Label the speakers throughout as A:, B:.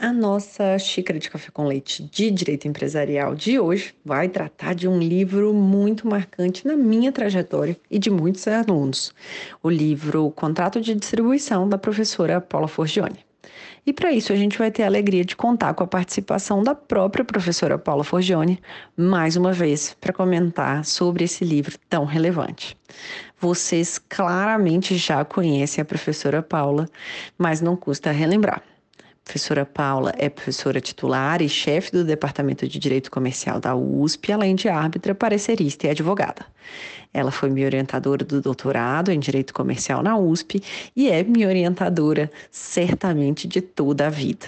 A: A nossa xícara de café com leite de direito empresarial de hoje vai tratar de um livro muito marcante na minha trajetória e de muitos alunos. O livro Contrato de Distribuição da professora Paula Forgione. E para isso a gente vai ter a alegria de contar com a participação da própria professora Paula Forgione, mais uma vez, para comentar sobre esse livro tão relevante. Vocês claramente já conhecem a professora Paula, mas não custa relembrar professora Paula é professora titular e chefe do Departamento de Direito Comercial da USP, além de árbitra, parecerista e advogada. Ela foi minha orientadora do doutorado em Direito Comercial na USP e é minha orientadora certamente de toda a vida.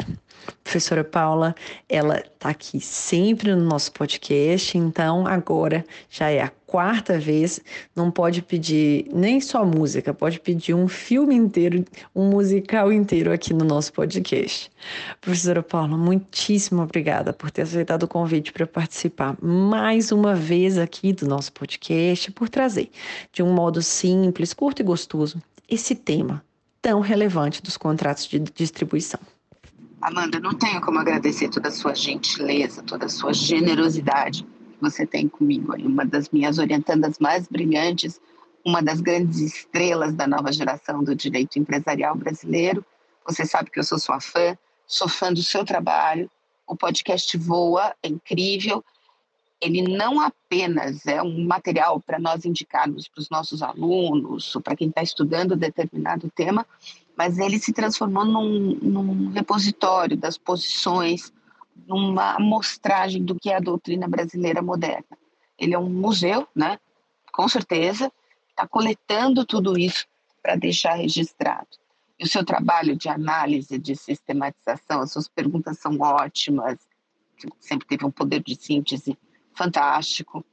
A: Professora Paula, ela está aqui sempre no nosso podcast, então agora já é a quarta vez, não pode pedir nem só música, pode pedir um filme inteiro, um musical inteiro aqui no nosso podcast. Professora Paula, muitíssimo obrigada por ter aceitado o convite para participar mais uma vez aqui do nosso podcast, por trazer de um modo simples, curto e gostoso esse tema tão relevante dos contratos de distribuição.
B: Amanda, não tenho como agradecer toda a sua gentileza, toda a sua generosidade você tem comigo uma das minhas orientandas mais brilhantes, uma das grandes estrelas da nova geração do direito empresarial brasileiro. Você sabe que eu sou sua fã, sou fã do seu trabalho. O podcast Voa é incrível. Ele não apenas é um material para nós indicarmos para os nossos alunos para quem está estudando determinado tema, mas ele se transformou num, num repositório das posições, numa amostragem do que é a doutrina brasileira moderna. Ele é um museu, né? Com certeza, está coletando tudo isso para deixar registrado. E o seu trabalho de análise, de sistematização, as suas perguntas são ótimas, sempre teve um poder de síntese fantástico.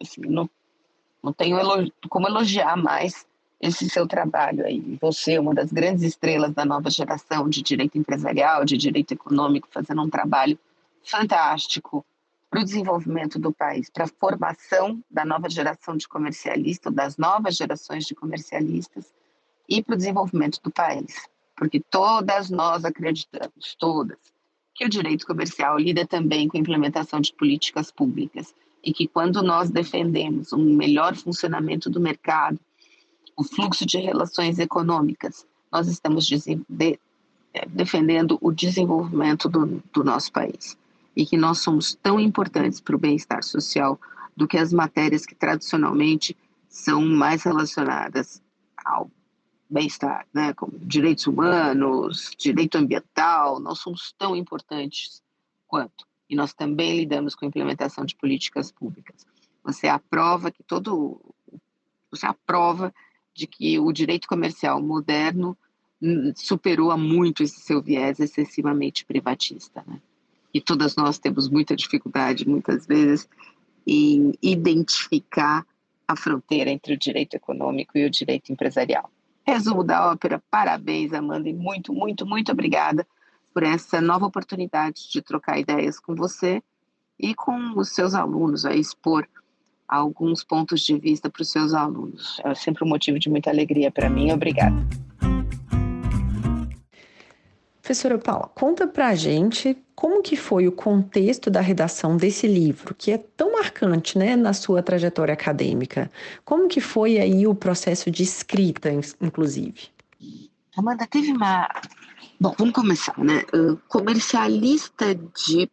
B: Assim, não, não tenho como elogiar mais esse seu trabalho aí. Você, uma das grandes estrelas da nova geração de direito empresarial, de direito econômico, fazendo um trabalho fantástico para o desenvolvimento do país, para a formação da nova geração de comercialistas, das novas gerações de comercialistas e para o desenvolvimento do país. Porque todas nós acreditamos, todas, que o direito comercial lida também com a implementação de políticas públicas e que quando nós defendemos um melhor funcionamento do mercado, o fluxo de relações econômicas. Nós estamos de, é, defendendo o desenvolvimento do, do nosso país e que nós somos tão importantes para o bem-estar social do que as matérias que tradicionalmente são mais relacionadas ao bem-estar, né, como direitos humanos, direito ambiental, nós somos tão importantes quanto. E nós também lidamos com a implementação de políticas públicas. Você aprova que todo Você é a prova de que o direito comercial moderno hum, superou a muito esse seu viés excessivamente privatista. Né? E todas nós temos muita dificuldade, muitas vezes, em identificar a fronteira entre o direito econômico e o direito empresarial. Resumo da ópera, parabéns, Amanda, e muito, muito, muito obrigada por essa nova oportunidade de trocar ideias com você e com os seus alunos, a expor alguns pontos de vista para os seus alunos. É sempre um motivo de muita alegria para mim. Obrigada.
A: Professora Paula, conta para a gente como que foi o contexto da redação desse livro, que é tão marcante, né, na sua trajetória acadêmica. Como que foi aí o processo de escrita, inclusive?
B: Amanda, teve uma... Bom, vamos começar, né? Uh, comercialista de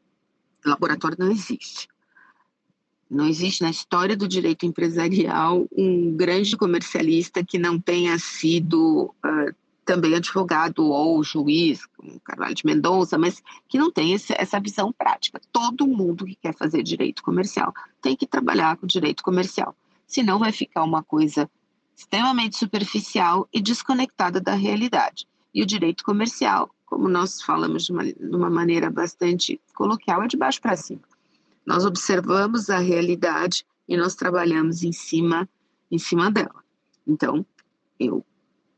B: laboratório não existe. Não existe na história do direito empresarial um grande comercialista que não tenha sido uh, também advogado ou juiz, como Carvalho de Mendonça, mas que não tem esse, essa visão prática. Todo mundo que quer fazer direito comercial tem que trabalhar com direito comercial, senão vai ficar uma coisa extremamente superficial e desconectada da realidade. E o direito comercial, como nós falamos de uma, de uma maneira bastante coloquial, é de baixo para cima. Nós observamos a realidade e nós trabalhamos em cima, em cima dela. Então, eu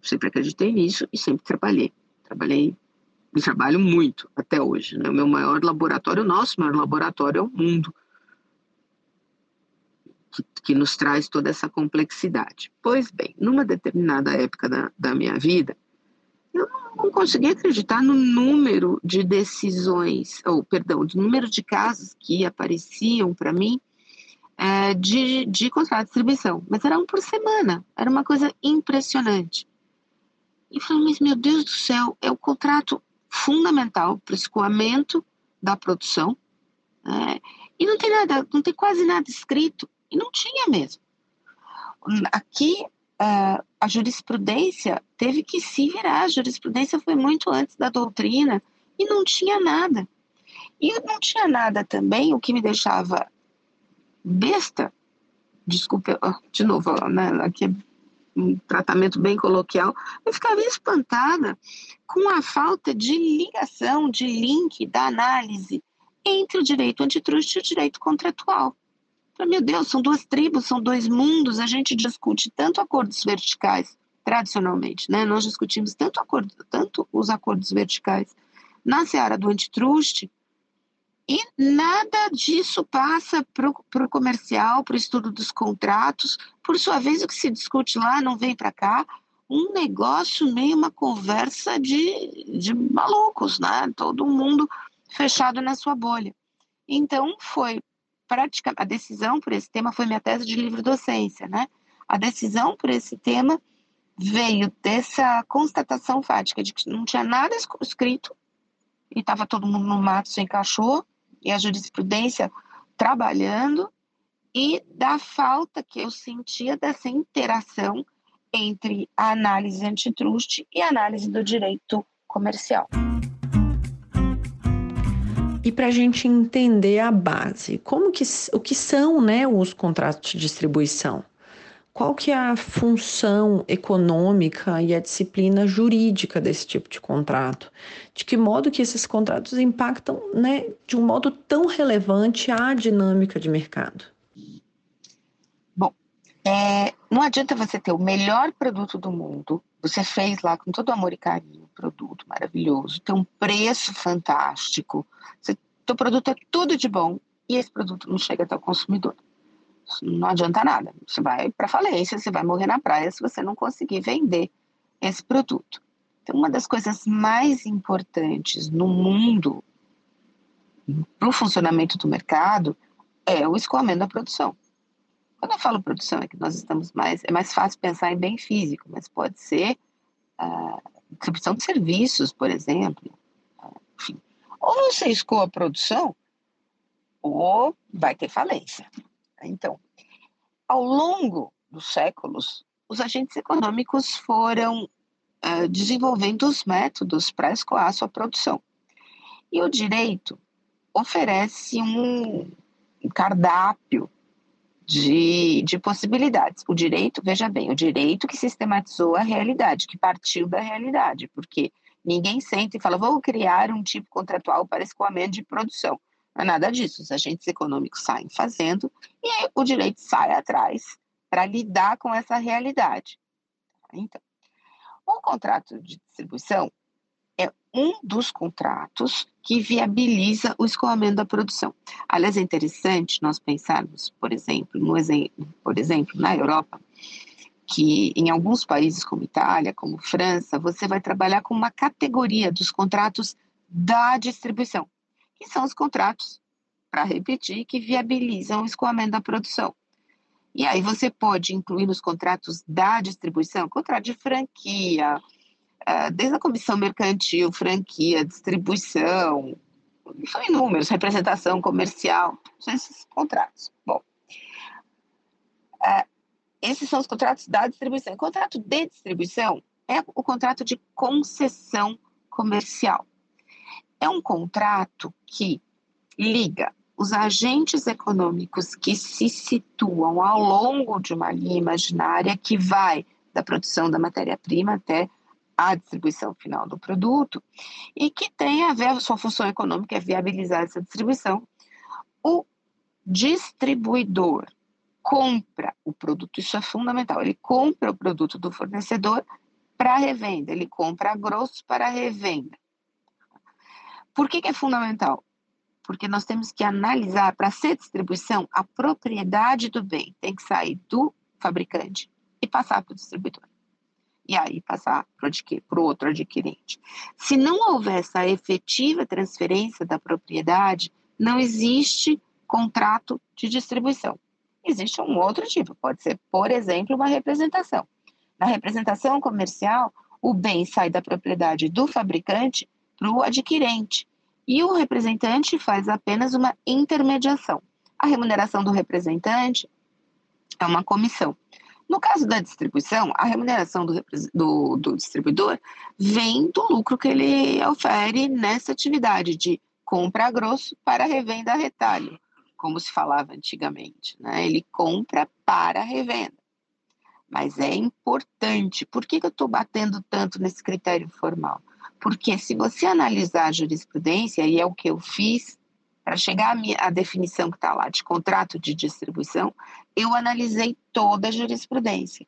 B: sempre acreditei nisso e sempre trabalhei. Trabalhei e trabalho muito até hoje. Né? O meu maior laboratório, o nosso maior laboratório é o mundo, que, que, nos traz toda essa complexidade. Pois bem, numa determinada época da, da minha vida, eu não consegui acreditar no número de decisões, ou perdão, do número de casos que apareciam para mim é, de, de contrato de distribuição, mas era um por semana, era uma coisa impressionante. E falei, mas meu Deus do céu, é o contrato fundamental para o escoamento da produção. Né? E não tem nada, não tem quase nada escrito. E não tinha mesmo. Aqui, uh, a jurisprudência teve que se virar. A jurisprudência foi muito antes da doutrina e não tinha nada. E não tinha nada também, o que me deixava besta, desculpa, de novo, né, aqui é um tratamento bem coloquial, eu ficava espantada com a falta de ligação, de link da análise entre o direito antitruste e o direito contratual. Meu Deus, são duas tribos, são dois mundos, a gente discute tanto acordos verticais, tradicionalmente, né? Nós discutimos tanto, acordo, tanto os acordos verticais na seara do antitruste, e nada disso passa para o comercial, para o estudo dos contratos. Por sua vez, o que se discute lá não vem para cá. Um negócio meio uma conversa de, de malucos, né? Todo mundo fechado na sua bolha. Então, foi praticamente. A decisão por esse tema foi minha tese de livre docência, né? A decisão por esse tema veio dessa constatação fática de que não tinha nada escrito e estava todo mundo no mato sem cachorro e a jurisprudência trabalhando e da falta que eu sentia dessa interação entre a análise antitruste e a análise do direito comercial.
A: E para a gente entender a base, como que, o que são né, os contratos de distribuição? qual que é a função econômica e a disciplina jurídica desse tipo de contrato? De que modo que esses contratos impactam, né, de um modo tão relevante a dinâmica de mercado?
B: Bom, é, não adianta você ter o melhor produto do mundo, você fez lá com todo amor e carinho, produto maravilhoso, tem um preço fantástico, você, teu produto é tudo de bom e esse produto não chega até o consumidor não adianta nada. Você vai para falência, você vai morrer na praia se você não conseguir vender esse produto. Então, uma das coisas mais importantes no mundo para o funcionamento do mercado é o escoamento da produção. Quando eu falo produção, é que nós estamos mais. É mais fácil pensar em bem físico, mas pode ser a distribuição de serviços, por exemplo. Enfim. Ou você escoa a produção, ou vai ter falência. Então, ao longo dos séculos, os agentes econômicos foram uh, desenvolvendo os métodos para escoar sua produção. E o direito oferece um cardápio de, de possibilidades. O direito, veja bem, o direito que sistematizou a realidade, que partiu da realidade, porque ninguém senta e fala, vou criar um tipo contratual para escoamento de produção. Não é nada disso, os agentes econômicos saem fazendo e aí o direito sai atrás para lidar com essa realidade. Então, o contrato de distribuição é um dos contratos que viabiliza o escoamento da produção. Aliás, é interessante nós pensarmos, por exemplo, no exemplo, por exemplo, na Europa, que em alguns países como Itália, como França, você vai trabalhar com uma categoria dos contratos da distribuição, que são os contratos, para repetir, que viabilizam o escoamento da produção. E aí você pode incluir nos contratos da distribuição, contrato de franquia, desde a comissão mercantil, franquia, distribuição, são inúmeros, representação comercial, são esses contratos. Bom, uh, esses são os contratos da distribuição. O contrato de distribuição é o contrato de concessão comercial. É um contrato que liga os agentes econômicos que se situam ao longo de uma linha imaginária que vai da produção da matéria-prima até a distribuição final do produto e que tem a ver sua função econômica é viabilizar essa distribuição. O distribuidor compra o produto, isso é fundamental, ele compra o produto do fornecedor para revenda, ele compra a grosso para revenda. Por que, que é fundamental? Porque nós temos que analisar, para ser distribuição, a propriedade do bem tem que sair do fabricante e passar para o distribuidor e aí passar para o outro adquirente. Se não houver essa efetiva transferência da propriedade, não existe contrato de distribuição. Existe um outro tipo, pode ser, por exemplo, uma representação. Na representação comercial, o bem sai da propriedade do fabricante para o adquirente e o representante faz apenas uma intermediação. A remuneração do representante é uma comissão. No caso da distribuição, a remuneração do, do, do distribuidor vem do lucro que ele ofere nessa atividade de compra a grosso para revenda a retalho, como se falava antigamente. Né? Ele compra para revenda. Mas é importante. Por que, que eu estou batendo tanto nesse critério formal? Porque se você analisar a jurisprudência, e é o que eu fiz para chegar à definição que está lá de contrato de distribuição, eu analisei toda a jurisprudência.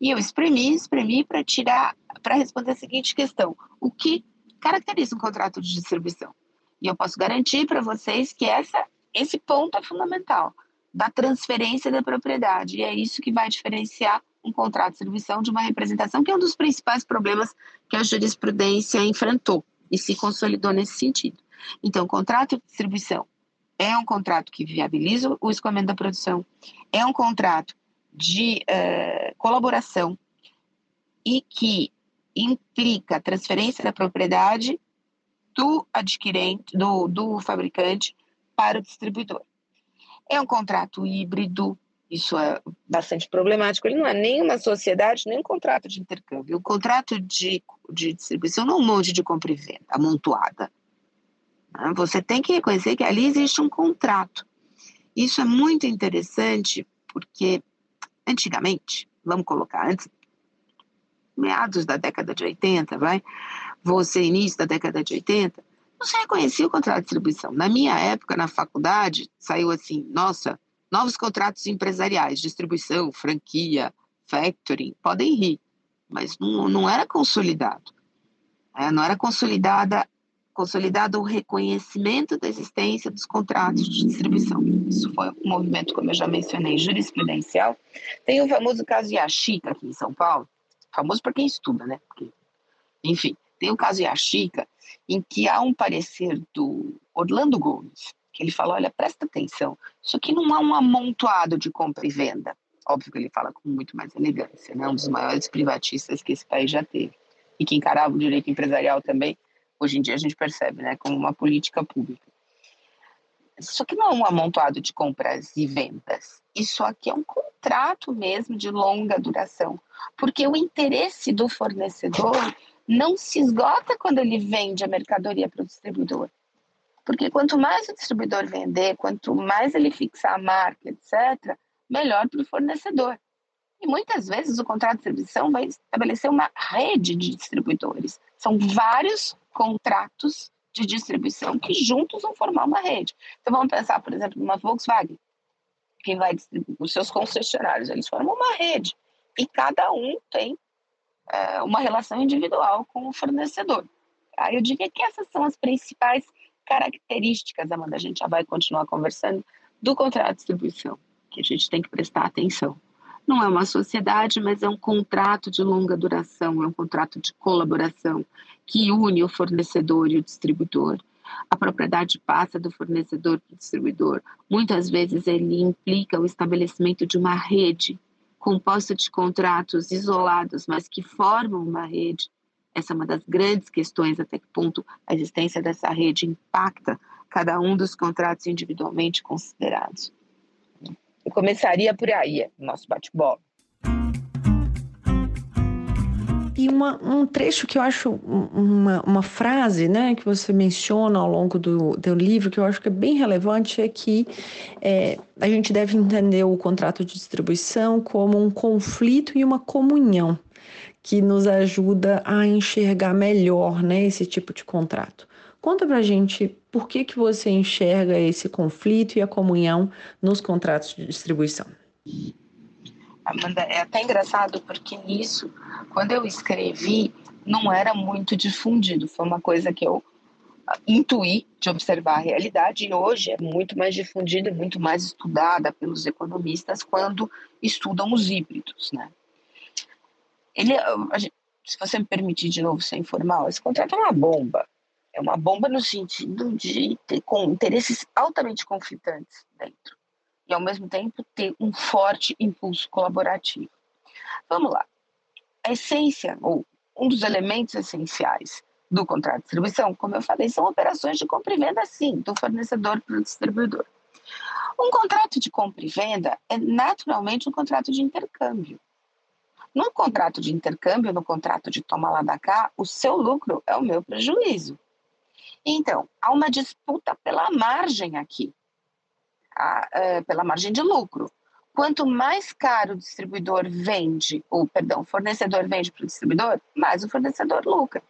B: E eu espremi, espremi para tirar, para responder a seguinte questão: o que caracteriza um contrato de distribuição? E eu posso garantir para vocês que essa, esse ponto é fundamental da transferência da propriedade. E é isso que vai diferenciar um contrato de distribuição de uma representação, que é um dos principais problemas que a jurisprudência enfrentou e se consolidou nesse sentido. Então, contrato de distribuição é um contrato que viabiliza o escoamento da produção, é um contrato de uh, colaboração e que implica a transferência da propriedade do adquirente, do, do fabricante para o distribuidor. É um contrato híbrido, isso é bastante problemático. Ele não é nem uma sociedade, nem um contrato de intercâmbio. O contrato de, de distribuição não é um monte de compra e venda amontoada. Você tem que reconhecer que ali existe um contrato. Isso é muito interessante porque antigamente, vamos colocar antes, meados da década de 80, vai, você início da década de 80, não se reconhecia o contrato de distribuição. Na minha época, na faculdade, saiu assim, nossa, novos contratos empresariais, distribuição, franquia, factoring, podem rir, mas não, não era consolidado. É, não era consolidada consolidado o reconhecimento da existência dos contratos de distribuição. Isso foi um movimento, como eu já mencionei, jurisprudencial. Tem o famoso caso Yashica aqui em São Paulo, famoso para quem estuda, né? Enfim, tem o caso Yashica, em que há um parecer do Orlando Gomes, que ele fala, olha, presta atenção, isso aqui não é um amontoado de compra e venda. Óbvio que ele fala com muito mais elegância, né? Um dos maiores privatistas que esse país já teve. E que encarava o direito empresarial também hoje em dia a gente percebe, né, como uma política pública. Isso aqui não é um amontoado de compras e vendas. Isso aqui é um contrato mesmo de longa duração, porque o interesse do fornecedor não se esgota quando ele vende a mercadoria para o distribuidor. Porque quanto mais o distribuidor vender, quanto mais ele fixar a marca, etc., melhor para o fornecedor. E muitas vezes o contrato de distribuição vai estabelecer uma rede de distribuidores. São vários contratos de distribuição que juntos vão formar uma rede. Então vamos pensar, por exemplo, numa Volkswagen, que vai os seus concessionários, eles formam uma rede e cada um tem é, uma relação individual com o fornecedor. Aí eu diria que essas são as principais características, Amanda, a gente já vai continuar conversando, do contrato de distribuição, que a gente tem que prestar atenção. Não é uma sociedade, mas é um contrato de longa duração, é um contrato de colaboração que une o fornecedor e o distribuidor. A propriedade passa do fornecedor para o distribuidor. Muitas vezes ele implica o estabelecimento de uma rede composta de contratos isolados, mas que formam uma rede. Essa é uma das grandes questões até que ponto a existência dessa rede impacta cada um dos contratos individualmente considerados. Eu começaria por aí, nosso bate-bola.
A: E uma, um trecho que eu acho, uma, uma frase né, que você menciona ao longo do, do livro, que eu acho que é bem relevante, é que é, a gente deve entender o contrato de distribuição como um conflito e uma comunhão que nos ajuda a enxergar melhor né, esse tipo de contrato. Conta pra gente por que, que você enxerga esse conflito e a comunhão nos contratos de distribuição.
B: Amanda, é até engraçado porque isso, quando eu escrevi, não era muito difundido. Foi uma coisa que eu ah, intuí de observar a realidade e hoje é muito mais difundida, muito mais estudada pelos economistas quando estudam os híbridos, né? Ele, se você me permitir de novo ser informal, esse contrato é uma bomba. É uma bomba no sentido de ter com interesses altamente conflitantes dentro. E, ao mesmo tempo, ter um forte impulso colaborativo. Vamos lá. A essência, ou um dos elementos essenciais do contrato de distribuição, como eu falei, são operações de compra e venda, sim, do fornecedor para o distribuidor. Um contrato de compra e venda é naturalmente um contrato de intercâmbio. No contrato de intercâmbio, no contrato de toma lá da cá, o seu lucro é o meu prejuízo. Então, há uma disputa pela margem aqui, a, é, pela margem de lucro. Quanto mais caro o distribuidor vende, ou perdão, o fornecedor vende para o distribuidor, mais o fornecedor lucra.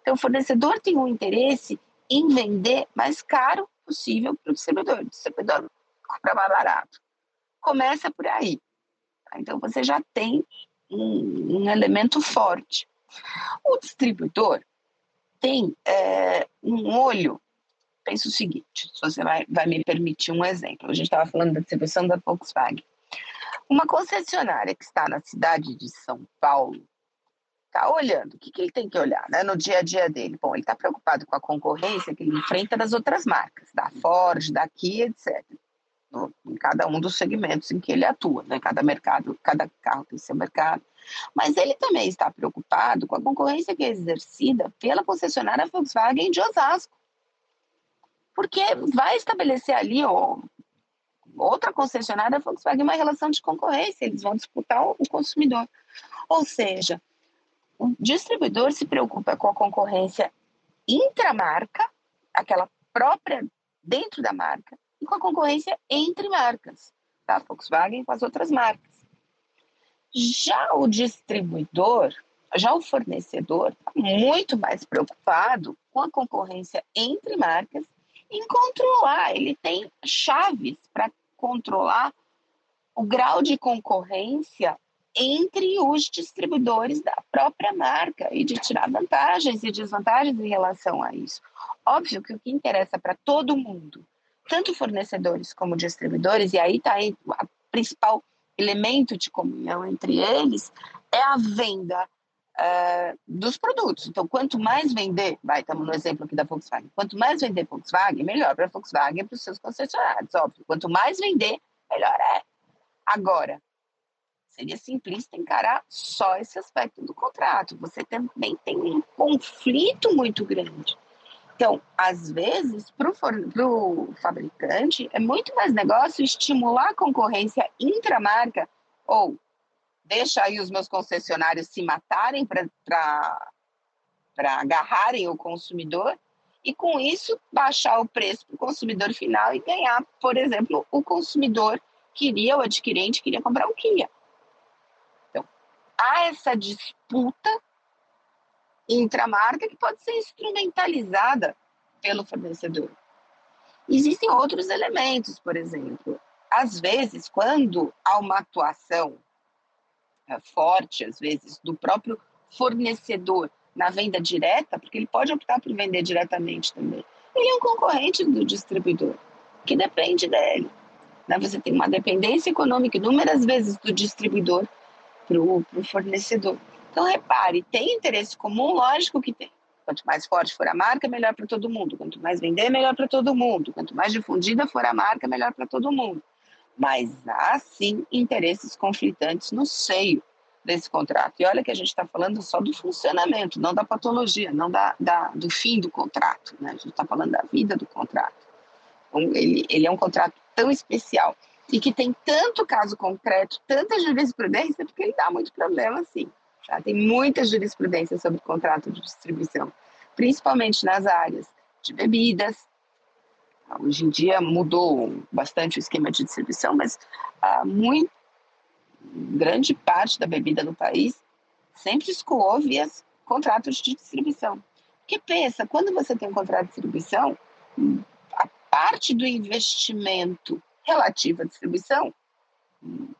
B: Então, o fornecedor tem um interesse em vender mais caro possível para o distribuidor. O distribuidor compra mais barato. Começa por aí. Então, você já tem um, um elemento forte. O distribuidor tem é, um olho. Pensa o seguinte: se você vai, vai me permitir um exemplo. A gente estava falando da distribuição da Volkswagen. Uma concessionária que está na cidade de São Paulo está olhando. O que, que ele tem que olhar né, no dia a dia dele? Bom, ele está preocupado com a concorrência que ele enfrenta das outras marcas, da Ford, da Kia, etc. No, em cada um dos segmentos em que ele atua, né? Cada mercado, cada carro tem seu mercado. Mas ele também está preocupado com a concorrência que é exercida pela concessionária Volkswagen de Osasco. Porque vai estabelecer ali ó, outra concessionária Volkswagen uma relação de concorrência, eles vão disputar o consumidor. Ou seja, o distribuidor se preocupa com a concorrência intramarca, aquela própria dentro da marca, e com a concorrência entre marcas, tá? Volkswagen com as outras marcas. Já o distribuidor, já o fornecedor, está muito mais preocupado com a concorrência entre marcas em controlar. Ele tem chaves para controlar o grau de concorrência entre os distribuidores da própria marca e de tirar vantagens e desvantagens em relação a isso. Óbvio que o que interessa para todo mundo, tanto fornecedores como distribuidores, e aí está a principal elemento de comunhão entre eles é a venda uh, dos produtos. Então, quanto mais vender, vai, estamos no exemplo aqui da Volkswagen, quanto mais vender Volkswagen, melhor para a Volkswagen e para os seus concessionários, óbvio. Quanto mais vender, melhor é. Agora, seria simplista encarar só esse aspecto do contrato. Você também tem um conflito muito grande então, às vezes, para o fabricante, é muito mais negócio estimular a concorrência intramarca ou deixa aí os meus concessionários se matarem para agarrarem o consumidor e, com isso, baixar o preço para o consumidor final e ganhar, por exemplo, o consumidor queria, o adquirente queria comprar o Kia. Então, há essa disputa intramarca que pode ser instrumentalizada pelo fornecedor. Existem outros elementos, por exemplo. Às vezes, quando há uma atuação é, forte, às vezes, do próprio fornecedor na venda direta, porque ele pode optar por vender diretamente também, ele é um concorrente do distribuidor, que depende dele. Né? Você tem uma dependência econômica inúmeras vezes do distribuidor para o fornecedor. Então, repare, tem interesse comum? Lógico que tem. Quanto mais forte for a marca, melhor para todo mundo. Quanto mais vender, melhor para todo mundo. Quanto mais difundida for a marca, melhor para todo mundo. Mas há sim interesses conflitantes no seio desse contrato. E olha que a gente está falando só do funcionamento, não da patologia, não da, da do fim do contrato. Né? A gente está falando da vida do contrato. Então, ele, ele é um contrato tão especial e que tem tanto caso concreto, tanta jurisprudência, porque ele dá muito problema, sim. Tá? Tem muita jurisprudência sobre contrato de distribuição, principalmente nas áreas de bebidas. Hoje em dia mudou bastante o esquema de distribuição, mas ah, muito, grande parte da bebida no país sempre escoou via contratos de distribuição. Porque pensa, quando você tem um contrato de distribuição, a parte do investimento relativo à distribuição,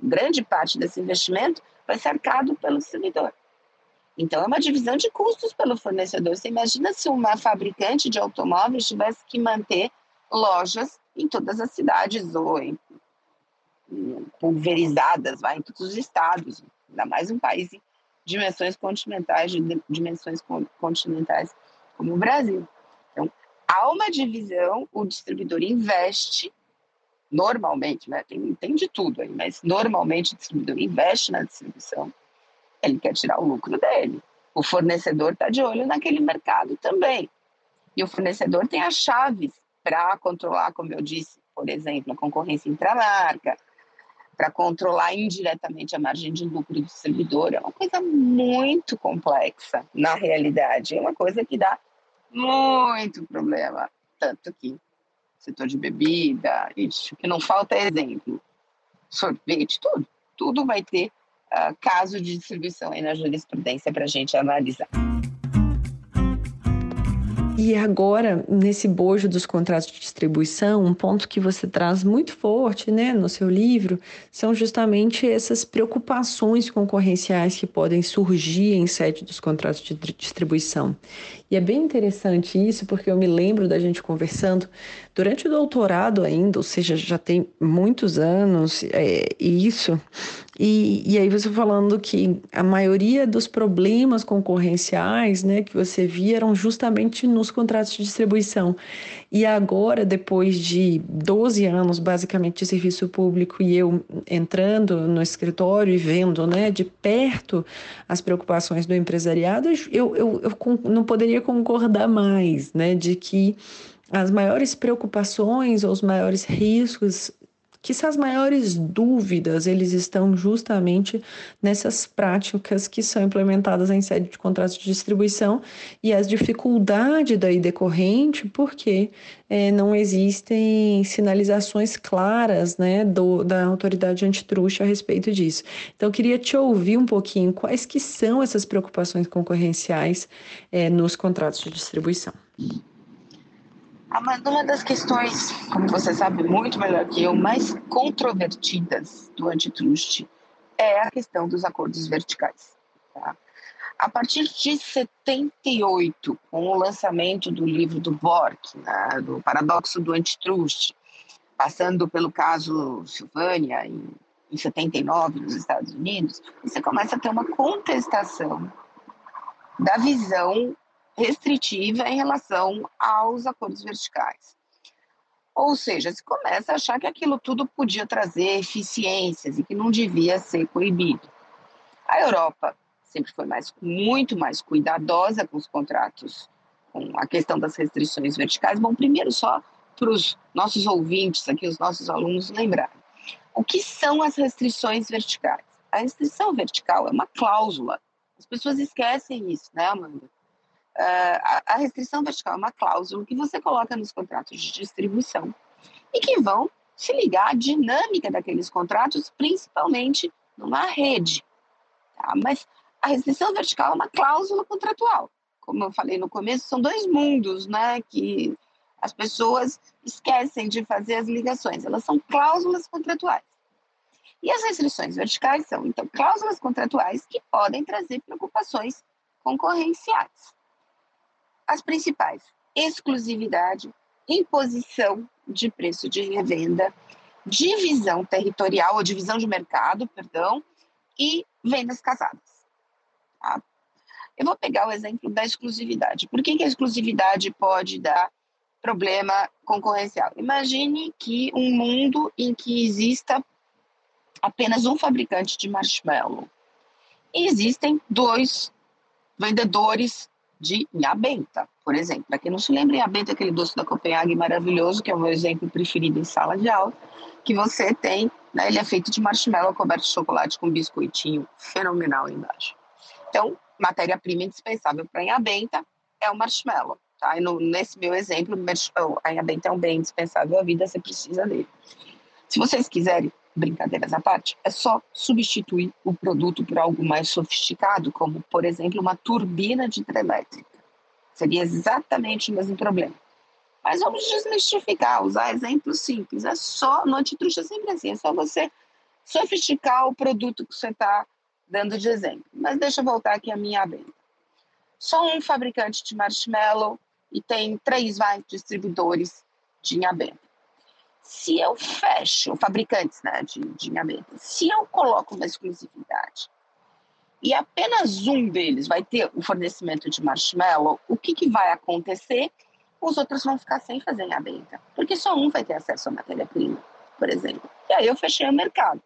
B: grande parte desse investimento vai ser arcado pelo distribuidor. Então, é uma divisão de custos pelo fornecedor. Você imagina se uma fabricante de automóveis tivesse que manter lojas em todas as cidades ou em, pulverizadas vai, em todos os estados, ainda mais um país em dimensões continentais, de dimensões continentais como o Brasil. Então, há uma divisão, o distribuidor investe normalmente, né, tem, tem de tudo aí, mas normalmente o distribuidor investe na distribuição, ele quer tirar o lucro dele. O fornecedor está de olho naquele mercado também. E o fornecedor tem as chaves para controlar, como eu disse, por exemplo, a concorrência intramarca, para controlar indiretamente a margem de lucro do distribuidor. É uma coisa muito complexa na realidade. É uma coisa que dá muito problema. Tanto que setor de bebida, isso, que não falta é exemplo. Sorvete, tudo. Tudo vai ter uh, caso de distribuição aí na jurisprudência para a gente analisar.
A: E agora, nesse bojo dos contratos de distribuição, um ponto que você traz muito forte né, no seu livro são justamente essas preocupações concorrenciais que podem surgir em sede dos contratos de distribuição. E é bem interessante isso, porque eu me lembro da gente conversando durante o doutorado ainda, ou seja, já tem muitos anos é, isso, e, e aí você falando que a maioria dos problemas concorrenciais né, que você via eram justamente nos contratos de distribuição. E agora, depois de 12 anos, basicamente, de serviço público, e eu entrando no escritório e vendo né, de perto as preocupações do empresariado, eu, eu, eu não poderia concordar mais né, de que as maiores preocupações ou os maiores riscos que as maiores dúvidas eles estão justamente nessas práticas que são implementadas em sede de contratos de distribuição e as dificuldades daí decorrente porque é, não existem sinalizações claras né, do, da autoridade antitruste a respeito disso. Então, queria te ouvir um pouquinho quais que são essas preocupações concorrenciais é, nos contratos de distribuição.
B: Uma das questões, como você sabe muito melhor que eu, mais controvertidas do antitrust é a questão dos acordos verticais. Tá? A partir de 78, com o lançamento do livro do Bork, né, do Paradoxo do Antitrust, passando pelo caso Silvânia, em, em 79, nos Estados Unidos, você começa a ter uma contestação da visão restritiva em relação aos acordos verticais. Ou seja, se começa a achar que aquilo tudo podia trazer eficiências e que não devia ser proibido. A Europa sempre foi mais, muito mais cuidadosa com os contratos, com a questão das restrições verticais. Bom, primeiro só para os nossos ouvintes aqui, os nossos alunos lembrarem. O que são as restrições verticais? A restrição vertical é uma cláusula. As pessoas esquecem isso, né, Amanda? Uh, a restrição vertical é uma cláusula que você coloca nos contratos de distribuição e que vão se ligar à dinâmica daqueles contratos, principalmente numa rede. Tá? Mas a restrição vertical é uma cláusula contratual. Como eu falei no começo, são dois mundos né, que as pessoas esquecem de fazer as ligações. Elas são cláusulas contratuais. E as restrições verticais são, então, cláusulas contratuais que podem trazer preocupações concorrenciais. As principais: exclusividade, imposição de preço de revenda, divisão territorial ou divisão de mercado, perdão, e vendas casadas. Tá? Eu vou pegar o exemplo da exclusividade. Por que, que a exclusividade pode dar problema concorrencial? Imagine que um mundo em que exista apenas um fabricante de marshmallow. E existem dois vendedores de Inhabenta, por exemplo. Para quem não se lembra, Inhabenta é aquele doce da Copenhague maravilhoso, que é o meu exemplo preferido em sala de aula, que você tem, né, ele é feito de marshmallow coberto de chocolate com biscoitinho fenomenal embaixo. Então, matéria-prima indispensável para Inhabenta é o marshmallow. Tá? E no, nesse meu exemplo, a Inhabenta é um bem indispensável à vida, você precisa dele. Se vocês quiserem brincadeiras à parte, é só substituir o produto por algo mais sofisticado, como, por exemplo, uma turbina de hidrelétrica. Seria exatamente o mesmo problema. Mas vamos desmistificar, usar exemplos simples. É só, no antitruxa é sempre assim, é só você sofisticar o produto que você está dando de exemplo. Mas deixa eu voltar aqui a minha venda. Só um fabricante de marshmallow e tem três distribuidores de inhabenta se eu fecho, fabricantes né, de, de se eu coloco uma exclusividade e apenas um deles vai ter o fornecimento de marshmallow, o que, que vai acontecer? Os outros vão ficar sem fazer inhabenta, porque só um vai ter acesso à matéria-prima, por exemplo. E aí eu fechei o mercado.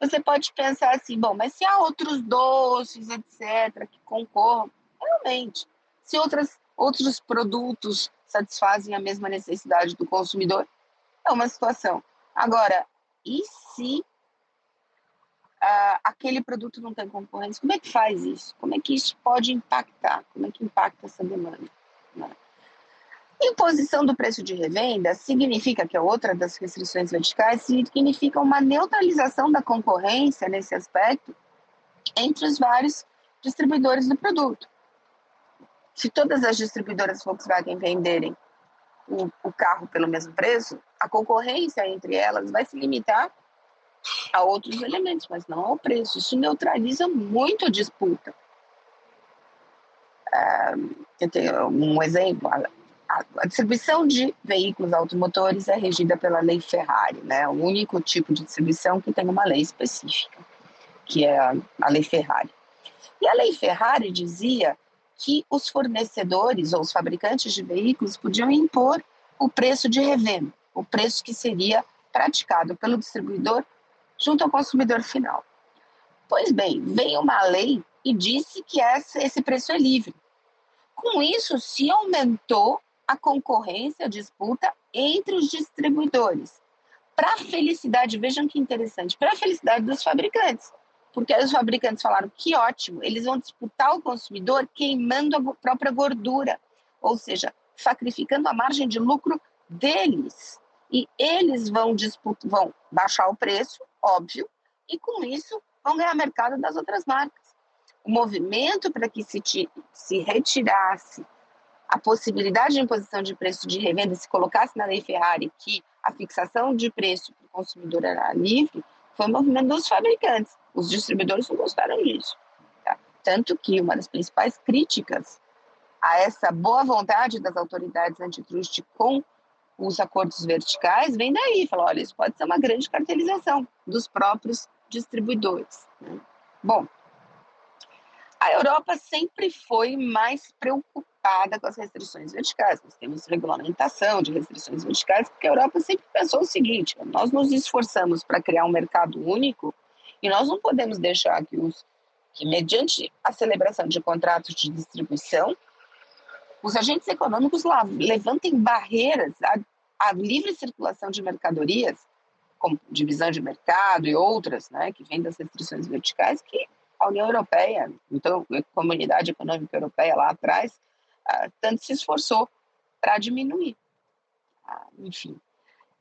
B: Você pode pensar assim, bom, mas se há outros doces, etc., que concorram, realmente, se outras, outros produtos satisfazem a mesma necessidade do consumidor, é uma situação. Agora, e se uh, aquele produto não tem concorrência? Como é que faz isso? Como é que isso pode impactar? Como é que impacta essa demanda? Né? Imposição do preço de revenda significa que é outra das restrições verticais, significa uma neutralização da concorrência nesse aspecto entre os vários distribuidores do produto. Se todas as distribuidoras Volkswagen venderem o, o carro pelo mesmo preço, a concorrência entre elas vai se limitar a outros elementos, mas não ao preço. Isso neutraliza muito a disputa. É, eu tenho um exemplo. A, distribuição de veículos automotores é regida pela lei Ferrari, né? O único tipo de distribuição que tem uma lei específica, que é a lei Ferrari. E a lei Ferrari dizia que os fornecedores ou os fabricantes de veículos podiam impor o preço de revenda, o preço que seria praticado pelo distribuidor junto ao consumidor final. Pois bem, veio uma lei e disse que esse preço é livre. Com isso, se aumentou a concorrência, a disputa entre os distribuidores. Para a felicidade, vejam que interessante, para a felicidade dos fabricantes porque os fabricantes falaram que ótimo, eles vão disputar o consumidor queimando a própria gordura, ou seja, sacrificando a margem de lucro deles. E eles vão, disputar, vão baixar o preço, óbvio, e com isso vão ganhar mercado das outras marcas. O movimento para que se, se retirasse a possibilidade de imposição de preço de revenda, se colocasse na lei Ferrari que a fixação de preço para o consumidor era livre, foi o movimento dos fabricantes. Os distribuidores não gostaram disso. Tá? Tanto que uma das principais críticas a essa boa vontade das autoridades antitruste com os acordos verticais vem daí. Fala, olha, isso pode ser uma grande cartelização dos próprios distribuidores. Né? Bom, a Europa sempre foi mais preocupada com as restrições verticais. Nós temos regulamentação de restrições verticais, porque a Europa sempre pensou o seguinte: nós nos esforçamos para criar um mercado único e nós não podemos deixar que os que mediante a celebração de contratos de distribuição, os agentes econômicos lá levantem barreiras à, à livre circulação de mercadorias, como divisão de mercado e outras, né, que vêm das restrições verticais, que a União Europeia, então a Comunidade Econômica Europeia lá atrás, uh, tanto se esforçou para diminuir. Uh, enfim,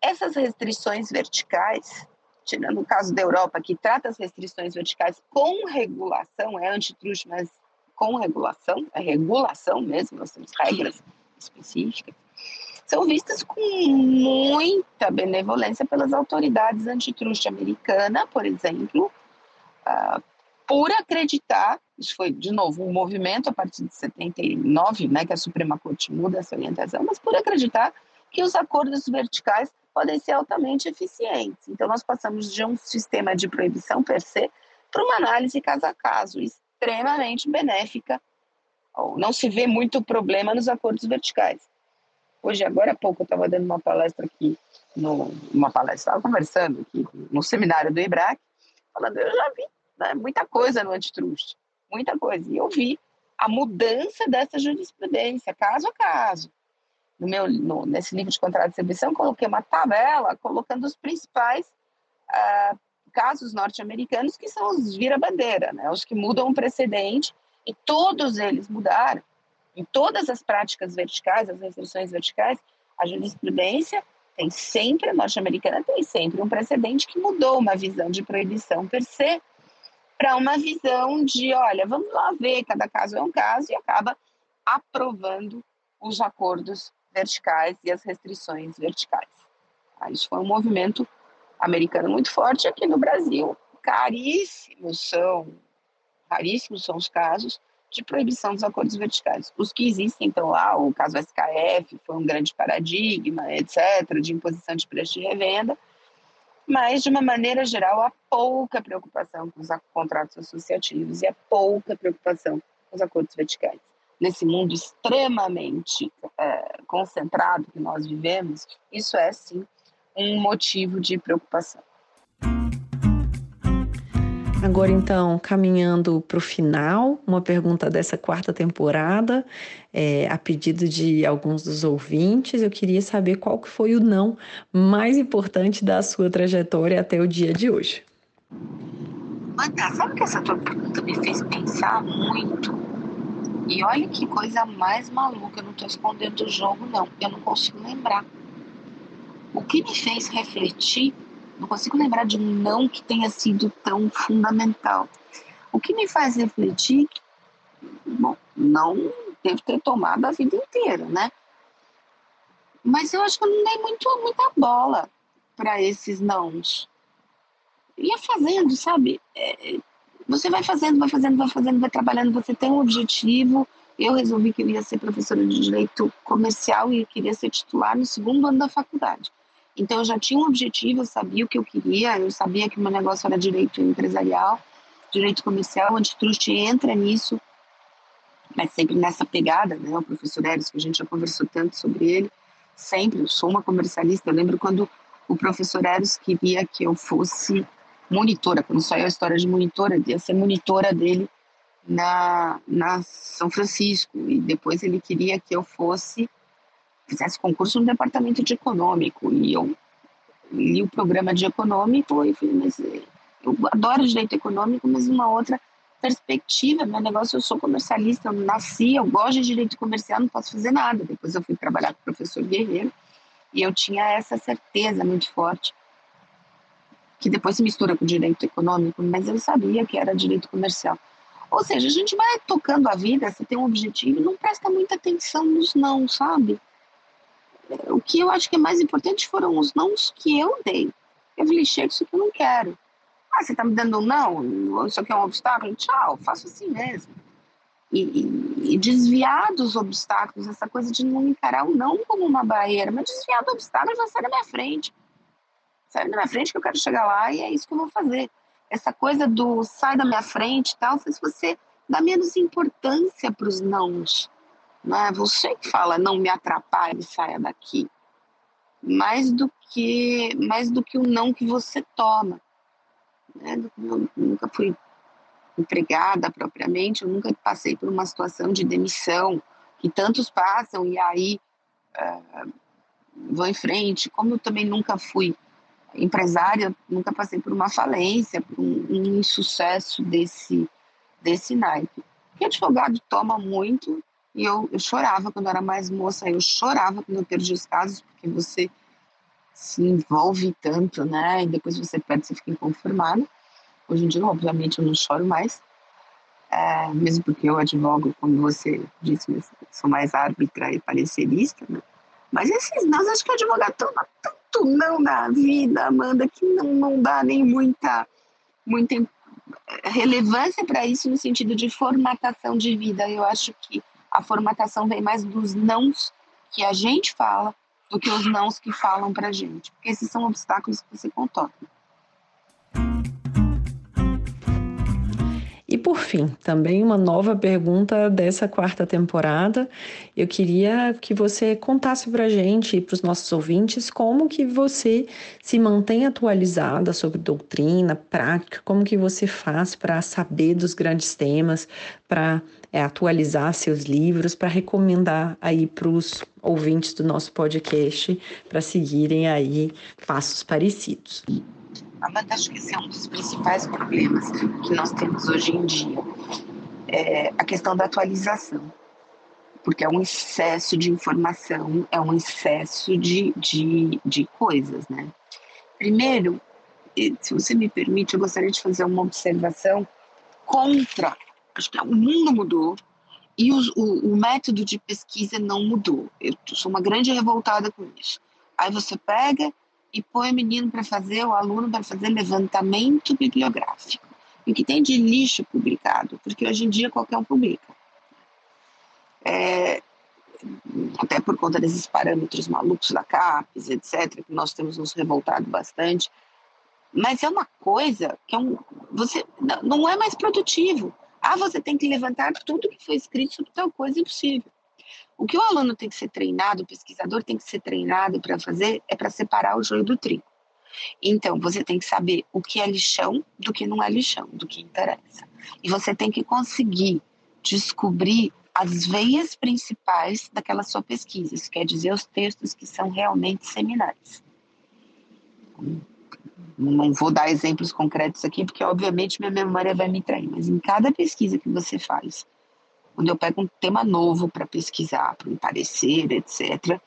B: essas restrições verticais, tirando o caso da Europa, que trata as restrições verticais com regulação, é antitruste, mas com regulação, é regulação mesmo, nós temos regras específicas, são vistas com muita benevolência pelas autoridades antitruste americana, por exemplo, uh, por acreditar, isso foi, de novo, um movimento a partir de 79, né, que a Suprema Corte muda essa orientação, mas por acreditar que os acordos verticais podem ser altamente eficientes. Então, nós passamos de um sistema de proibição per se para uma análise caso a caso, extremamente benéfica. Não se vê muito problema nos acordos verticais. Hoje, agora há pouco, eu estava dando uma palestra aqui, no, uma palestra, estava conversando aqui no seminário do IBRAC, falando, eu já vi né, muita coisa no antitrust, muita coisa. E eu vi a mudança dessa jurisprudência, caso a caso. No meu, no, nesse livro de contrato de distribuição, coloquei uma tabela colocando os principais uh, casos norte-americanos que são os vira-bandeira, né, os que mudam o precedente, e todos eles mudaram. Em todas as práticas verticais, as restrições verticais, a jurisprudência tem sempre, a norte-americana tem sempre um precedente que mudou uma visão de proibição per se para uma visão de, olha, vamos lá ver, cada caso é um caso, e acaba aprovando os acordos verticais e as restrições verticais. Isso foi um movimento americano muito forte aqui no Brasil. Caríssimos são, raríssimos são os casos de proibição dos acordos verticais. Os que existem estão lá, o caso SKF foi um grande paradigma, etc., de imposição de preço de revenda, mas, de uma maneira geral, há pouca preocupação com os contratos associativos e há pouca preocupação com os acordos verticais. Nesse mundo extremamente é, concentrado que nós vivemos, isso é, sim, um motivo de preocupação.
A: Agora, então, caminhando para o final, uma pergunta dessa quarta temporada, é, a pedido de alguns dos ouvintes, eu queria saber qual que foi o não mais importante da sua trajetória até o dia de hoje.
B: Manda, sabe que essa tua pergunta me fez pensar muito? E olha que coisa mais maluca, eu não estou escondendo o jogo, não, eu não consigo lembrar. O que me fez refletir não consigo lembrar de um não que tenha sido tão fundamental. O que me faz refletir, bom, não devo ter tomado a vida inteira, né? Mas eu acho que eu não dei muito, muita bola para esses nãos. Ia fazendo, sabe? É, você vai fazendo, vai fazendo, vai fazendo, vai trabalhando, você tem um objetivo. Eu resolvi que eu ia ser professora de direito comercial e queria ser titular no segundo ano da faculdade. Então eu já tinha um objetivo, eu sabia o que eu queria, eu sabia que o meu negócio era direito empresarial, direito comercial, o antitrust entra nisso, mas sempre nessa pegada, né? O professor Eros, que a gente já conversou tanto sobre ele, sempre, eu sou uma comercialista, eu lembro quando o professor Eros queria que eu fosse monitora, quando saiu a história de monitora, ia ser monitora dele na, na São Francisco, e depois ele queria que eu fosse fizesse concurso no departamento de econômico. E eu li o programa de econômico e falei, mas eh, eu adoro direito econômico, mas uma outra perspectiva, meu negócio, eu sou comercialista, eu nasci, eu gosto de direito comercial, não posso fazer nada. Depois eu fui trabalhar com o professor Guerreiro e eu tinha essa certeza muito forte, que depois se mistura com direito econômico, mas eu sabia que era direito comercial. Ou seja, a gente vai tocando a vida, você tem um objetivo e não presta muita atenção nos não, sabe? o que eu acho que é mais importante foram os nãos que eu dei. Eu falei, chega, isso que eu não quero. Ah, você está me dando um não? Isso aqui é um obstáculo? Tchau, faço assim mesmo. E, e, e, desviar dos obstáculos, essa coisa de não encarar o não como uma barreira, mas desviar do obstáculo já sai da minha frente. Sai da minha frente que eu quero chegar lá e é isso que eu vou fazer. Essa coisa do sai da minha frente e tal, faz você dar menos importância para os nãos não é você que fala, não me atrapalhe, saia daqui. Mais do que, mais do que o não que você toma. Né? Eu nunca fui empregada propriamente, eu nunca passei por uma situação de demissão que tantos passam e aí uh, vão em frente. Como eu também nunca fui empresária, nunca passei por uma falência, por um, insucesso desse, desse naipe. E advogado toma muito e eu, eu chorava quando era mais moça, eu chorava quando eu perdi os casos, porque você se envolve tanto, né? E depois você perde, você fica inconformado. Hoje em dia, obviamente, eu não choro mais, é, mesmo porque eu advogo, como você disse, sou mais árbitra e parecerista, né? Mas esses nós acho que advogar toma não na vida, Amanda, que não, não dá nem muita, muita relevância para isso no sentido de formatação de vida. Eu acho que a formatação vem mais dos nãos que a gente fala do que os nãos que falam para gente, porque esses são obstáculos que você contorna.
A: E por fim, também uma nova pergunta dessa quarta temporada. Eu queria que você contasse para a gente e para os nossos ouvintes como que você se mantém atualizada sobre doutrina, prática, como que você faz para saber dos grandes temas, para é, atualizar seus livros, para recomendar aí para os ouvintes do nosso podcast para seguirem aí passos parecidos.
B: Amanda, acho que esse é um dos principais problemas que nós temos hoje em dia. É a questão da atualização. Porque é um excesso de informação, é um excesso de, de, de coisas, né? Primeiro, se você me permite, eu gostaria de fazer uma observação contra. Acho que o mundo mudou e o, o, o método de pesquisa não mudou. Eu sou uma grande revoltada com isso. Aí você pega e põe o menino para fazer, o aluno para fazer levantamento bibliográfico. E o que tem de lixo publicado, porque hoje em dia qualquer um publica. É, até por conta desses parâmetros malucos da CAPES, etc., que nós temos nos revoltado bastante. Mas é uma coisa que é um, você não é mais produtivo. Ah, você tem que levantar tudo que foi escrito sobre tal coisa impossível. O que o aluno tem que ser treinado, o pesquisador tem que ser treinado para fazer, é para separar o joio do trigo. Então, você tem que saber o que é lixão do que não é lixão, do que interessa. E você tem que conseguir descobrir as veias principais daquela sua pesquisa. Isso quer dizer os textos que são realmente seminais. Não vou dar exemplos concretos aqui, porque obviamente minha memória vai me trair, mas em cada pesquisa que você faz, quando eu pego um tema novo para pesquisar, para um parecer, etc.,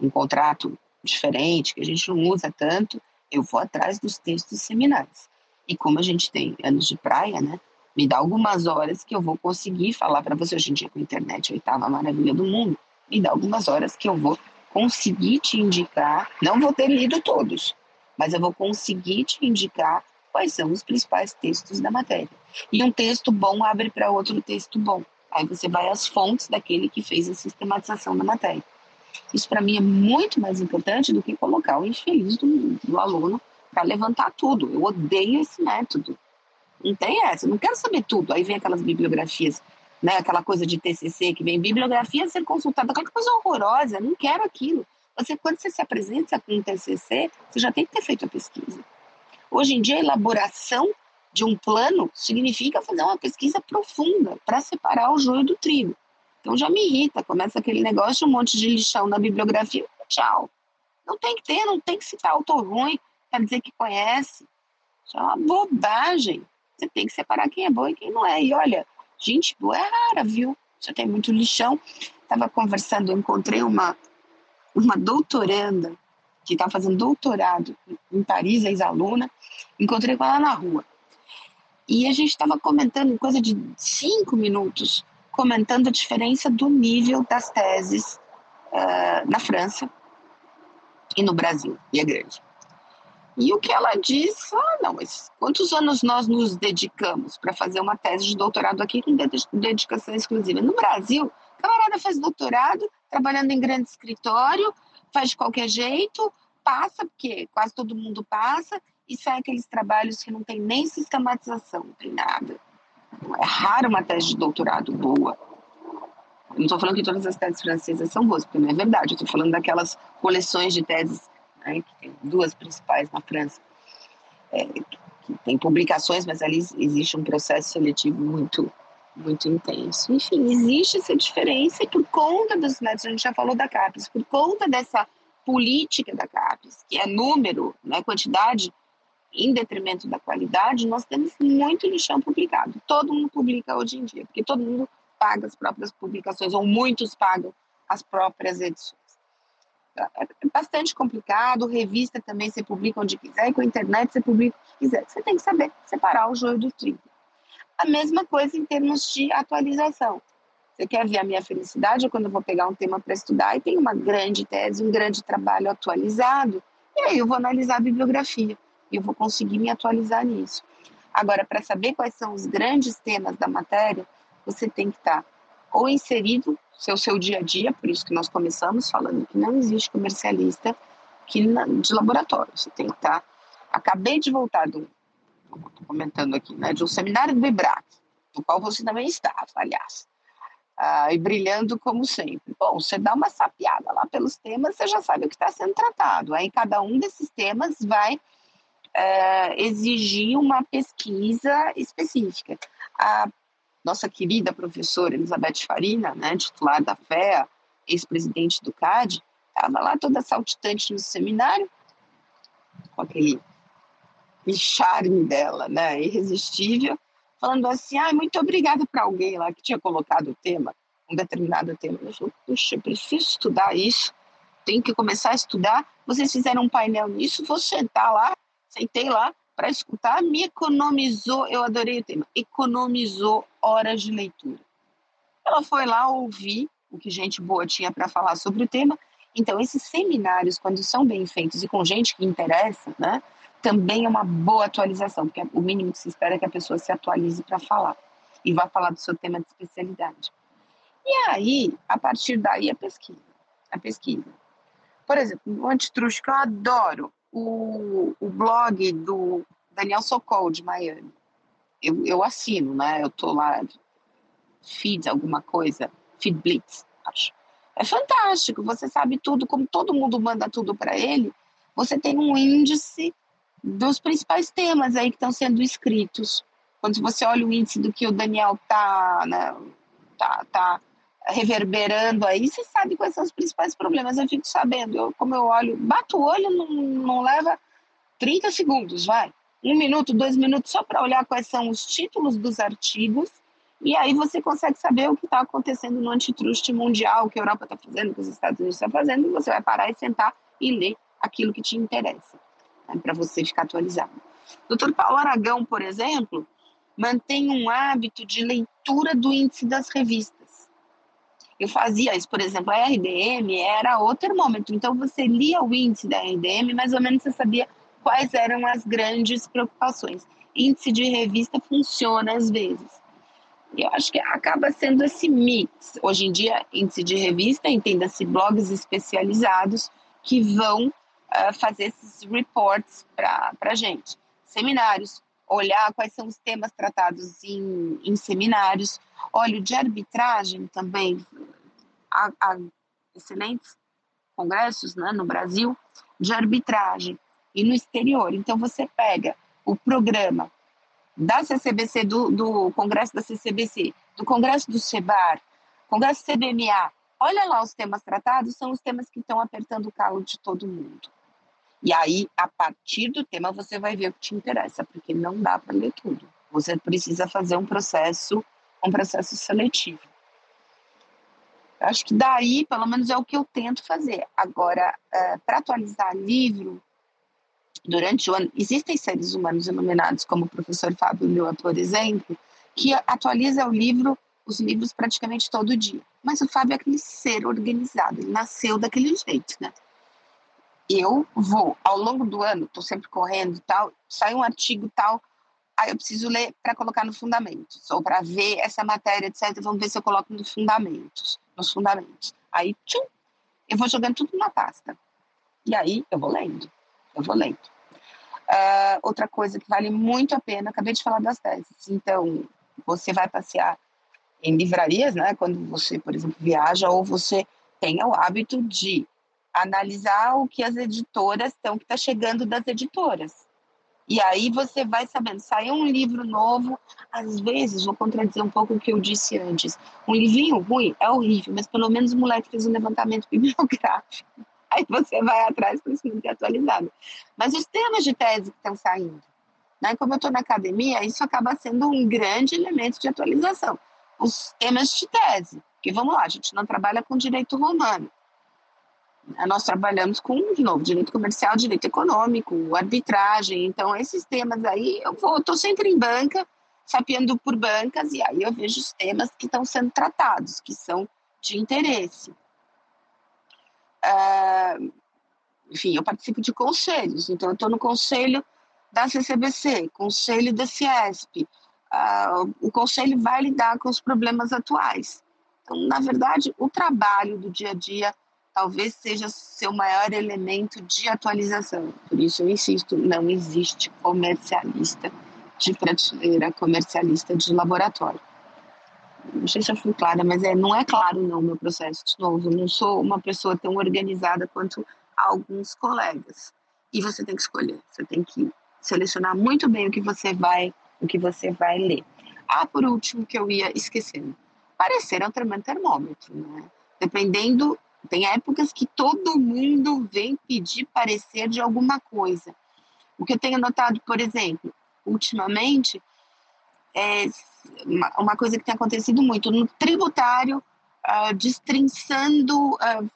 B: um contrato diferente, que a gente não usa tanto, eu vou atrás dos textos seminais. E como a gente tem anos de praia, né? Me dá algumas horas que eu vou conseguir falar para você. Hoje em dia, com a internet, a oitava maravilha do mundo, me dá algumas horas que eu vou conseguir te indicar. Não vou ter lido todos, mas eu vou conseguir te indicar quais são os principais textos da matéria. E um texto bom abre para outro texto bom. Aí você vai às fontes daquele que fez a sistematização da matéria. Isso para mim é muito mais importante do que colocar o infeliz do, do aluno para levantar tudo. Eu odeio esse método. Não tem essa, eu não quero saber tudo. Aí vem aquelas bibliografias, né, aquela coisa de TCC que vem bibliografia ser consultada, aquela coisa horrorosa, não quero aquilo. Você, quando você se apresenta com um TCC, você já tem que ter feito a pesquisa. Hoje em dia, a elaboração de um plano significa fazer uma pesquisa profunda para separar o joio do trigo. Então já me irrita, começa aquele negócio, um monte de lixão na bibliografia, tchau. Não tem que ter, não tem que citar autor ruim para dizer que conhece. Isso é uma bobagem. Você tem que separar quem é bom e quem não é. E olha, gente boa é rara, viu? Você tem muito lixão. Estava conversando, encontrei uma, uma doutoranda que está fazendo doutorado em Paris, ex-aluna. Encontrei com ela na rua. E a gente estava comentando, coisa de cinco minutos, comentando a diferença do nível das teses uh, na França e no Brasil, e é grande. E o que ela diz, ah, não, mas quantos anos nós nos dedicamos para fazer uma tese de doutorado aqui com dedicação exclusiva? No Brasil, camarada faz doutorado, trabalhando em grande escritório, faz de qualquer jeito, passa, porque quase todo mundo passa, e sai aqueles trabalhos que não tem nem sistematização, não tem nada. É raro uma tese de doutorado boa. Eu não estou falando que todas as teses francesas são boas, porque não é verdade. Eu estou falando daquelas coleções de teses, né, que tem duas principais na França, é, que tem publicações, mas ali existe um processo seletivo muito muito intenso. Enfim, existe essa diferença e por conta dos métodos, a gente já falou da CAPES, por conta dessa política da CAPES, que é número, né, quantidade, em detrimento da qualidade, nós temos muito lixão publicado. Todo mundo publica hoje em dia, porque todo mundo paga as próprias publicações, ou muitos pagam as próprias edições. é bastante complicado, revista também você publica onde quiser, e com a internet você publica o que quiser. Você tem que saber separar o joio do trigo. A mesma coisa em termos de atualização. Você quer ver a minha felicidade? É quando eu vou pegar um tema para estudar e tem uma grande tese, um grande trabalho atualizado, e aí eu vou analisar a bibliografia e eu vou conseguir me atualizar nisso. Agora, para saber quais são os grandes temas da matéria, você tem que estar tá ou inserido seu seu dia a dia, por isso que nós começamos falando que não existe comercialista que de laboratório. Você tem que estar. Tá, acabei de voltar do, comentando aqui, né, de um seminário do IBRAC, no qual você também estava, aliás. Ah, e brilhando como sempre. Bom, você dá uma sapiada lá pelos temas, você já sabe o que está sendo tratado. Aí cada um desses temas vai é, exigir uma pesquisa específica. A nossa querida professora Elizabeth Farina, né, titular da FEA, ex-presidente do CAD, estava lá toda saltitante no seminário, com aquele charme dela, né, irresistível, falando assim, ah, muito obrigada para alguém lá que tinha colocado o tema, um determinado tema. Eu falei, puxa, eu preciso estudar isso, tenho que começar a estudar. Vocês fizeram um painel nisso, vou sentar lá, sentei lá, para escutar, me economizou, eu adorei o tema, economizou horas de leitura. Ela foi lá ouvir o que gente boa tinha para falar sobre o tema. Então, esses seminários, quando são bem feitos e com gente que interessa, né, também é uma boa atualização, porque o mínimo que se espera é que a pessoa se atualize para falar e vá falar do seu tema de especialidade. E aí, a partir daí, a pesquisa. A pesquisa. Por exemplo, o antitruste que eu adoro, o, o blog do Daniel Sokol, de Miami. Eu, eu assino, né? Eu tô lá, feed alguma coisa, feed blitz, acho. É fantástico, você sabe tudo, como todo mundo manda tudo para ele, você tem um índice dos principais temas aí que estão sendo escritos. Quando você olha o índice do que o Daniel tá, né, tá, tá reverberando aí, você sabe quais são os principais problemas. Eu fico sabendo, eu, como eu olho, bato o olho, não, não leva 30 segundos, vai. Um minuto, dois minutos, só para olhar quais são os títulos dos artigos, e aí você consegue saber o que está acontecendo no antitruste mundial, o que a Europa está fazendo, o que os Estados Unidos estão tá fazendo, e você vai parar e sentar e ler aquilo que te interessa, né, para você ficar atualizado. Doutor Paulo Aragão, por exemplo, mantém um hábito de leitura do índice das revistas. Eu fazia isso, por exemplo, a RDM era o termômetro. Então, você lia o índice da RDM, mais ou menos você sabia quais eram as grandes preocupações. Índice de revista funciona às vezes. E eu acho que acaba sendo esse mix. Hoje em dia, índice de revista, entenda-se blogs especializados que vão uh, fazer esses reports para a gente. Seminários, olhar quais são os temas tratados em, em seminários. Olha, de arbitragem também, há, há excelentes congressos né, no Brasil de arbitragem e no exterior. Então, você pega o programa da CCBC, do, do Congresso da CCBC, do Congresso do CEBAR, Congresso CBMA, olha lá os temas tratados, são os temas que estão apertando o calo de todo mundo. E aí, a partir do tema, você vai ver o que te interessa, porque não dá para ler tudo. Você precisa fazer um processo, um processo seletivo. Eu acho que daí, pelo menos, é o que eu tento fazer. Agora, é, para atualizar livro, durante o ano, existem seres humanos iluminados, como o professor Fábio Lua, por exemplo, que atualiza o livro, os livros praticamente todo dia. Mas o Fábio é aquele ser organizado, ele nasceu daquele jeito, né? eu vou, ao longo do ano, estou sempre correndo e tal, sai um artigo tal, aí eu preciso ler para colocar no fundamentos, ou para ver essa matéria, etc. Vamos ver se eu coloco nos fundamentos, nos fundamentos. Aí, tchum, eu vou jogando tudo na pasta. E aí eu vou lendo, eu vou lendo. Uh, outra coisa que vale muito a pena, acabei de falar das teses. Então, você vai passear em livrarias, né? Quando você, por exemplo, viaja, ou você tenha o hábito de analisar o que as editoras estão, que está chegando das editoras. E aí você vai sabendo, saiu um livro novo, às vezes, vou contradizer um pouco o que eu disse antes, um livrinho ruim é horrível, mas pelo menos o moleque fez um levantamento bibliográfico. Aí você vai atrás para se manter atualizado. Mas os temas de tese que estão saindo, né? como eu estou na academia, isso acaba sendo um grande elemento de atualização. Os temas de tese, que vamos lá, a gente não trabalha com direito romano, Nós trabalhamos com, de novo, direito comercial, direito econômico, arbitragem. Então, esses temas aí, eu estou sempre em banca, sapeando por bancas, e aí eu vejo os temas que estão sendo tratados, que são de interesse. Uh, enfim, eu participo de conselhos, então eu estou no conselho da CCBC, conselho da Ciesp. Uh, o conselho vai lidar com os problemas atuais. Então, na verdade, o trabalho do dia a dia talvez seja seu maior elemento de atualização. Por isso eu insisto, não existe comercialista de prateleira, comercialista de laboratório. Não sei se eu fui clara, mas é, não é claro não meu processo. De novo, eu não sou uma pessoa tão organizada quanto alguns colegas. E você tem que escolher, você tem que selecionar muito bem o que você vai, o que você vai ler. Ah, por último, que eu ia esquecendo. Parecer é um termômetro, né? Dependendo tem épocas que todo mundo vem pedir parecer de alguma coisa. O que eu tenho notado, por exemplo, ultimamente, é uma coisa que tem acontecido muito no tributário, uh, destrinçando uh,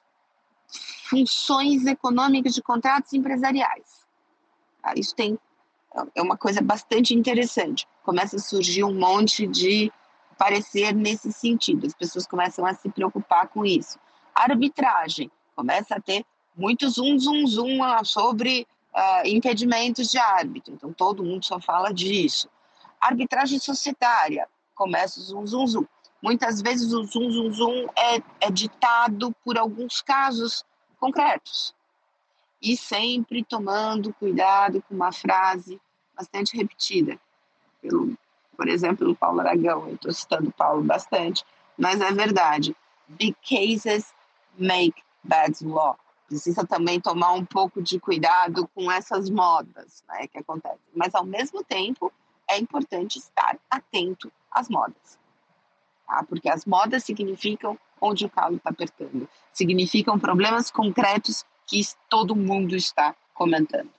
B: funções econômicas de contratos empresariais. Uh, isso tem é uma coisa bastante interessante. Começa a surgir um monte de parecer nesse sentido. As pessoas começam a se preocupar com isso arbitragem. Começa a ter muito zoom, zoom, zoom ah, sobre uh, impedimentos de árbitro. Então, todo mundo só fala disso. Arbitragem societária. Começa o zoom, zoom, zoom. Muitas vezes o zoom, zoom, zoom é, é ditado por alguns casos concretos. E sempre tomando cuidado com uma frase bastante repetida. Pelo, por exemplo, pelo Paulo Aragão. Eu estou citando o Paulo bastante, mas é verdade. Big cases make bad law. Precisa também tomar um pouco de cuidado com essas modas né, que acontecem. Mas, ao mesmo tempo, é importante estar atento às modas. Tá? Porque as modas significam onde o calo está apertando. Significam problemas concretos que todo mundo está comentando.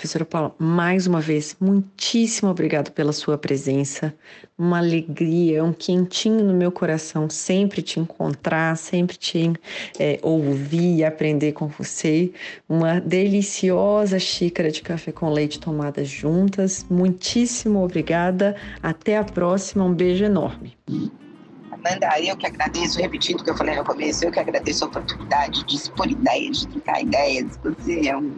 A: Professora Paula, mais uma vez, muitíssimo obrigado pela sua presença. Uma alegria, um quentinho no meu coração sempre te encontrar, sempre te é, ouvir e aprender com você. Uma deliciosa xícara de café com leite tomada juntas. Muitíssimo obrigada. Até a próxima. Um beijo enorme.
B: Amanda, eu que agradeço, repetindo o que eu falei no começo, eu que agradeço a oportunidade de expor ideias, de trocar ideias. Você é um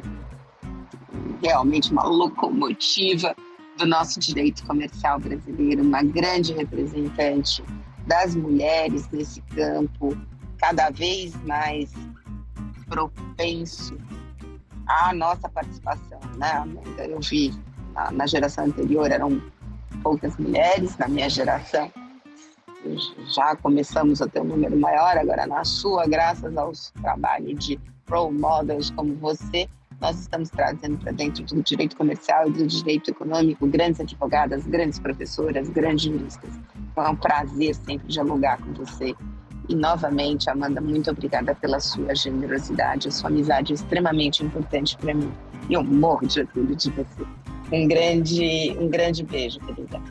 B: realmente uma locomotiva do nosso direito comercial brasileiro, uma grande representante das mulheres nesse campo, cada vez mais propenso à nossa participação. Né? Eu vi na, na geração anterior eram poucas mulheres, na minha geração já começamos a ter um número maior, agora na sua, graças aos trabalhos de role models como você, nós estamos trazendo para dentro do direito comercial e do direito econômico grandes advogadas, grandes professoras, grandes juristas. Então é um prazer sempre dialogar com você. E novamente, Amanda, muito obrigada pela sua generosidade, a sua amizade é extremamente importante para mim. E eu morro de orgulho de você. Um grande, um grande beijo, querida.